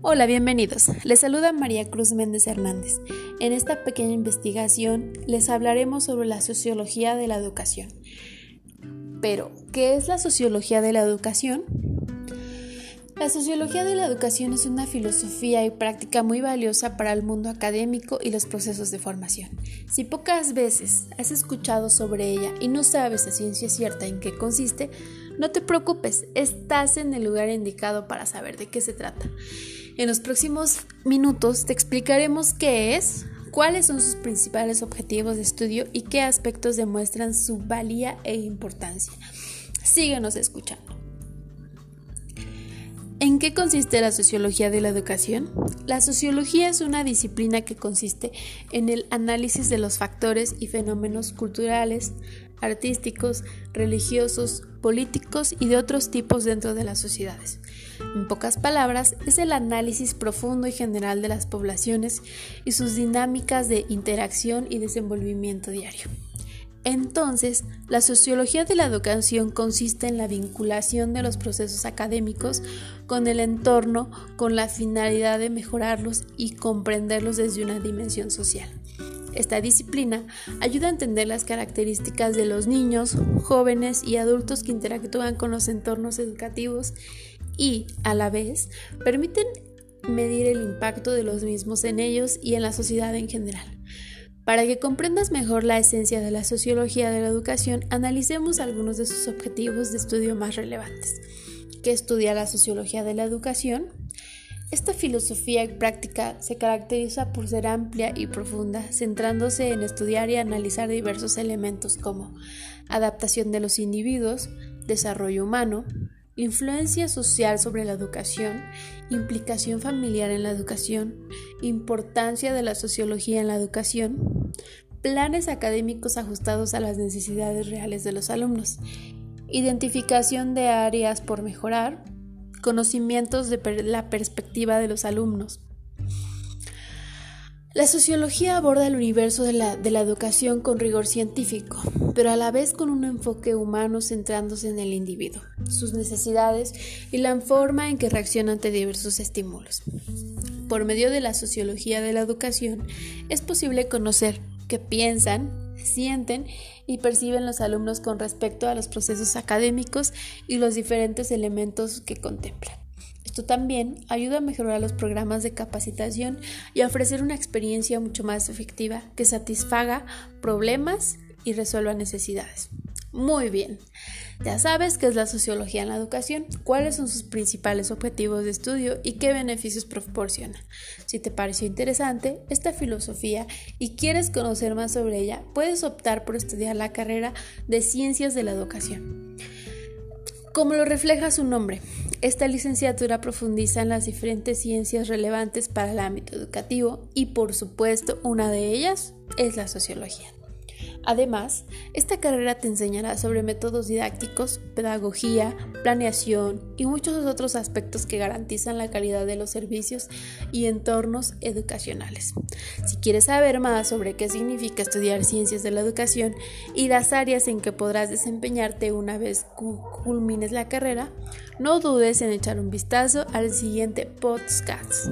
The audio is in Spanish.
Hola, bienvenidos. Les saluda María Cruz Méndez Hernández. En esta pequeña investigación les hablaremos sobre la sociología de la educación. Pero, ¿qué es la sociología de la educación? La sociología de la educación es una filosofía y práctica muy valiosa para el mundo académico y los procesos de formación. Si pocas veces has escuchado sobre ella y no sabes a ciencia cierta en qué consiste, no te preocupes, estás en el lugar indicado para saber de qué se trata. En los próximos minutos te explicaremos qué es, cuáles son sus principales objetivos de estudio y qué aspectos demuestran su valía e importancia. Síguenos escuchando. ¿En qué consiste la sociología de la educación? La sociología es una disciplina que consiste en el análisis de los factores y fenómenos culturales, artísticos, religiosos, políticos y de otros tipos dentro de las sociedades. En pocas palabras, es el análisis profundo y general de las poblaciones y sus dinámicas de interacción y desenvolvimiento diario. Entonces, la sociología de la educación consiste en la vinculación de los procesos académicos con el entorno con la finalidad de mejorarlos y comprenderlos desde una dimensión social. Esta disciplina ayuda a entender las características de los niños, jóvenes y adultos que interactúan con los entornos educativos y, a la vez, permiten medir el impacto de los mismos en ellos y en la sociedad en general. Para que comprendas mejor la esencia de la sociología de la educación, analicemos algunos de sus objetivos de estudio más relevantes. ¿Qué estudia la sociología de la educación? Esta filosofía y práctica se caracteriza por ser amplia y profunda, centrándose en estudiar y analizar diversos elementos como adaptación de los individuos, desarrollo humano, influencia social sobre la educación, implicación familiar en la educación, importancia de la sociología en la educación, planes académicos ajustados a las necesidades reales de los alumnos, identificación de áreas por mejorar, conocimientos de la perspectiva de los alumnos, la sociología aborda el universo de la, educación con rigor científico, pero a la vez con un enfoque humano centrándose en el individuo, sus necesidades y la forma en que reacciona ante diversos estímulos. Por medio de la sociología de la educación es posible conocer qué piensan, sienten y perciben los alumnos con respecto a los procesos académicos y los diferentes elementos que contemplan. Esto también ayuda a mejorar los programas de capacitación y a ofrecer una experiencia mucho más efectiva que satisfaga problemas y resuelva necesidades. Muy bien, ya sabes qué es la sociología en la educación, cuáles son sus principales objetivos de estudio y qué beneficios proporciona. Si te pareció interesante esta filosofía y quieres conocer más sobre ella, puedes optar por estudiar la carrera de Ciencias de la Educación. Como lo refleja su nombre, esta licenciatura profundiza en las diferentes ciencias relevantes para el ámbito educativo y por supuesto una de ellas es la sociología. Además, esta carrera te enseñará sobre métodos didácticos, pedagogía, planeación y muchos otros aspectos que garantizan la calidad de los servicios y entornos educacionales. Si quieres saber más sobre qué significa estudiar ciencias de la educación y las áreas en que podrás desempeñarte una vez culmines la carrera, no dudes en echar un vistazo al siguiente podcast.